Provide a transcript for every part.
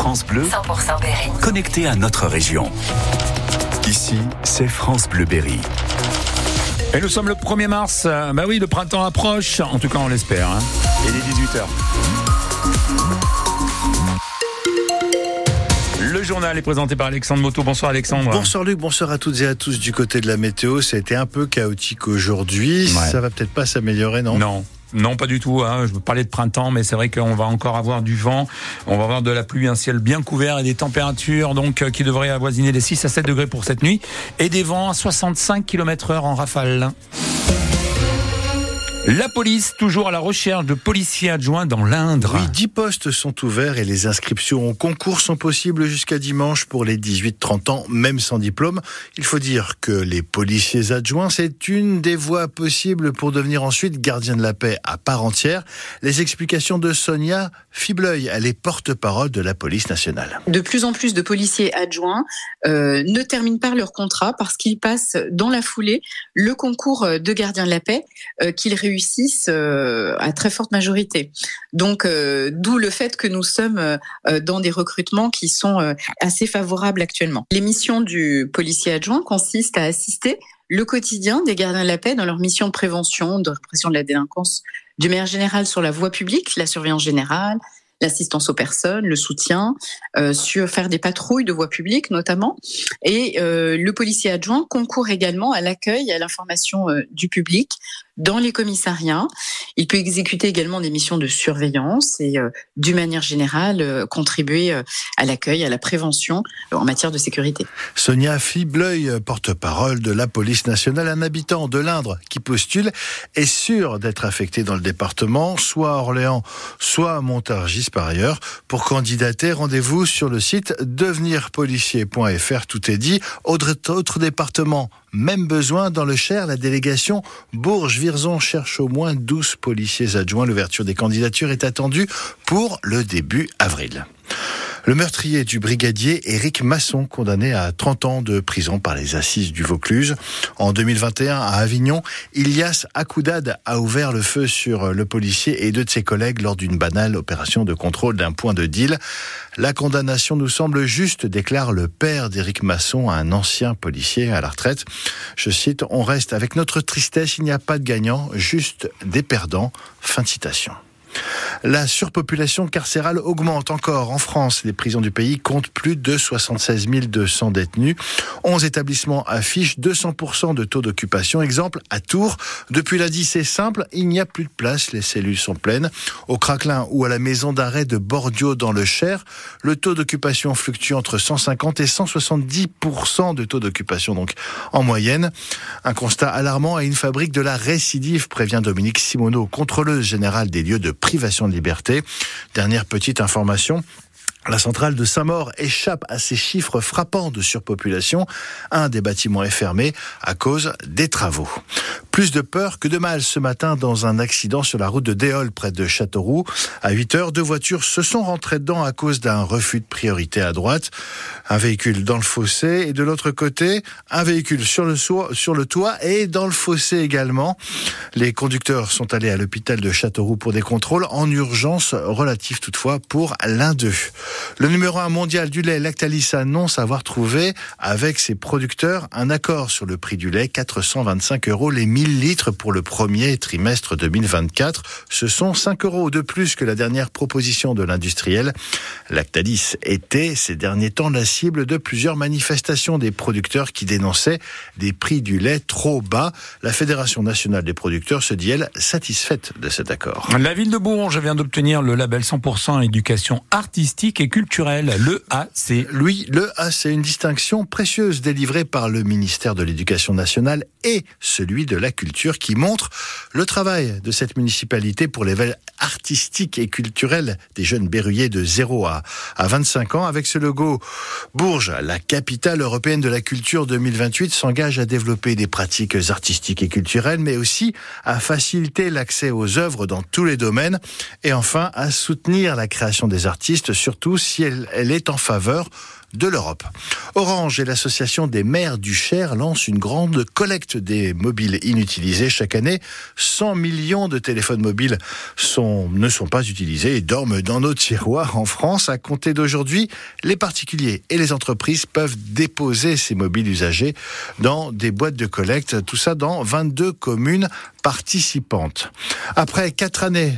France Bleu, 100% Berry. connecté à notre région. Ici, c'est France Bleu Berry. Et nous sommes le 1er mars. Euh, Bah oui, le printemps approche. En tout cas, on l'espère. hein. Il est 18h. Le journal est présenté par Alexandre Moto. Bonsoir Alexandre. Bonsoir Luc, bonsoir à toutes et à tous du côté de la météo. Ça a été un peu chaotique aujourd'hui. Ouais. Ça va peut-être pas s'améliorer, non? Non. Non, pas du tout. Hein. Je parlais de printemps, mais c'est vrai qu'on va encore avoir du vent. On va avoir de la pluie, un ciel bien couvert et des températures donc euh, qui devraient avoisiner les 6 à 7 degrés pour cette nuit et des vents à 65 km heure en rafale. La police, toujours à la recherche de policiers adjoints dans l'Indre. Oui, 10 postes sont ouverts et les inscriptions au concours sont possibles jusqu'à dimanche pour les 18-30 ans, même sans diplôme. Il faut dire que les policiers adjoints, c'est une des voies possibles pour devenir ensuite gardien de la paix à part entière. Les explications de Sonia Fibleuil, elle est porte-parole de la police nationale. de plus en plus de policiers adjoints euh, ne terminent pas leur contrat parce qu'ils passent dans la foulée le concours de gardien de la paix euh, qu'ils réussissent euh, à très forte majorité. Donc, euh, d'où le fait que nous sommes euh, dans des recrutements qui sont assez favorables actuellement. Les missions du policier adjoint consistent à assister le quotidien des gardiens de la paix dans leur mission de prévention, de répression de la délinquance, du manière générale sur la voie publique, la surveillance générale, l'assistance aux personnes, le soutien, sur faire des patrouilles de voie publique notamment. Et le policier adjoint concourt également à l'accueil et à l'information du public dans les commissariats. Il peut exécuter également des missions de surveillance et, euh, d'une manière générale, euh, contribuer euh, à l'accueil, à la prévention euh, en matière de sécurité. Sonia Fibleuil, porte-parole de la police nationale, un habitant de l'Indre qui postule est sûr d'être affecté dans le département, soit à Orléans, soit à Montargis par ailleurs. Pour candidater, rendez-vous sur le site devenirpolicier.fr, tout est dit. Autre, autre département, même besoin dans le Cher, la délégation Bourges-Virzon cherche au moins 12 policiers adjoints. L'ouverture des candidatures est attendue pour le début avril. Le meurtrier du brigadier Éric Masson, condamné à 30 ans de prison par les assises du Vaucluse. En 2021, à Avignon, Ilias Akoudad a ouvert le feu sur le policier et deux de ses collègues lors d'une banale opération de contrôle d'un point de deal. La condamnation nous semble juste, déclare le père d'Éric Masson, un ancien policier à la retraite. Je cite, on reste avec notre tristesse, il n'y a pas de gagnant, juste des perdants. Fin de citation. La surpopulation carcérale augmente encore en France. Les prisons du pays comptent plus de 76 200 détenus. 11 établissements affichent 200% de taux d'occupation. Exemple, à Tours, depuis lundi, c'est simple, il n'y a plus de place, les cellules sont pleines. Au Craquelin ou à la maison d'arrêt de Bordio dans le Cher, le taux d'occupation fluctue entre 150 et 170% de taux d'occupation, donc en moyenne. Un constat alarmant à une fabrique de la récidive, prévient Dominique Simoneau, contrôleuse générale des lieux de privation de liberté. Dernière petite information. La centrale de Saint-Maur échappe à ces chiffres frappants de surpopulation. Un des bâtiments est fermé à cause des travaux. Plus de peur que de mal ce matin dans un accident sur la route de Déol près de Châteauroux. À 8 heures, deux voitures se sont rentrées dedans à cause d'un refus de priorité à droite. Un véhicule dans le fossé et de l'autre côté, un véhicule sur le, sur le toit et dans le fossé également. Les conducteurs sont allés à l'hôpital de Châteauroux pour des contrôles en urgence relative toutefois pour l'un d'eux. Le numéro un mondial du lait, Lactalis, annonce avoir trouvé avec ses producteurs un accord sur le prix du lait, 425 euros les 1000 litres pour le premier trimestre 2024. Ce sont 5 euros de plus que la dernière proposition de l'industriel. Lactalis était ces derniers temps la cible de plusieurs manifestations des producteurs qui dénonçaient des prix du lait trop bas. La Fédération nationale des producteurs se dit, elle, satisfaite de cet accord. La ville de Bourges vient d'obtenir le label 100% éducation artistique et culturelle, le AC. Louis, le A, c'est une distinction précieuse délivrée par le ministère de l'Éducation nationale et celui de la culture qui montre le travail de cette municipalité pour l'éveil artistique et culturel des jeunes berruyers de 0 à, à 25 ans. Avec ce logo, Bourges, la capitale européenne de la culture 2028, s'engage à développer des pratiques artistiques et culturelles, mais aussi à faciliter l'accès aux œuvres dans tous les domaines et enfin à soutenir la création des artistes, surtout si elle, elle est en faveur de l'Europe. Orange et l'association des maires du Cher lancent une grande collecte des mobiles inutilisés chaque année. 100 millions de téléphones mobiles ne sont pas utilisés et dorment dans nos tiroirs en France. À compter d'aujourd'hui, les particuliers et les entreprises peuvent déposer ces mobiles usagés dans des boîtes de collecte. Tout ça dans 22 communes participantes. Après quatre années,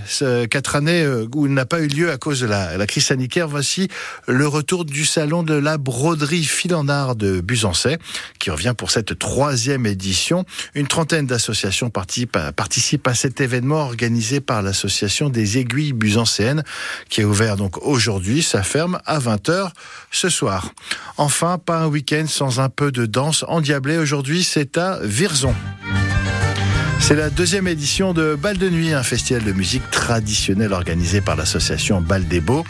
quatre années euh, où il n'a pas eu lieu à cause de la, la, crise sanitaire, voici le retour du salon de la broderie filandard de Busancais, qui revient pour cette troisième édition. Une trentaine d'associations participent à, cet événement organisé par l'association des aiguilles busancéennes, qui est ouvert donc aujourd'hui. Ça ferme à 20h ce soir. Enfin, pas un week-end sans un peu de danse endiablée. Aujourd'hui, c'est à Virzon. C'est la deuxième édition de Bal de Nuit, un festival de musique traditionnelle organisé par l'association Bal des Beaux.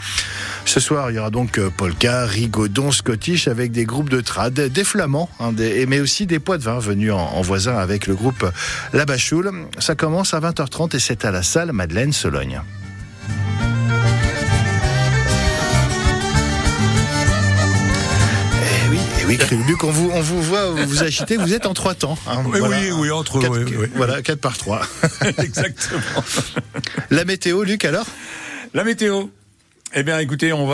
Ce soir, il y aura donc euh, polka, rigodon, scottish avec des groupes de trad, des flamands, hein, mais aussi des poids de vin venus en, en, voisin avec le groupe La Bachoule. Ça commence à 20h30 et c'est à la salle Madeleine Sologne. Oui, Luc, on vous, on vous voit vous agiter, vous êtes en trois temps. Hein, oui, voilà. oui, oui, entre quatre, oui, oui. Voilà, 4 par 3. Exactement. La météo, Luc, alors? La météo. Eh bien, écoutez, on va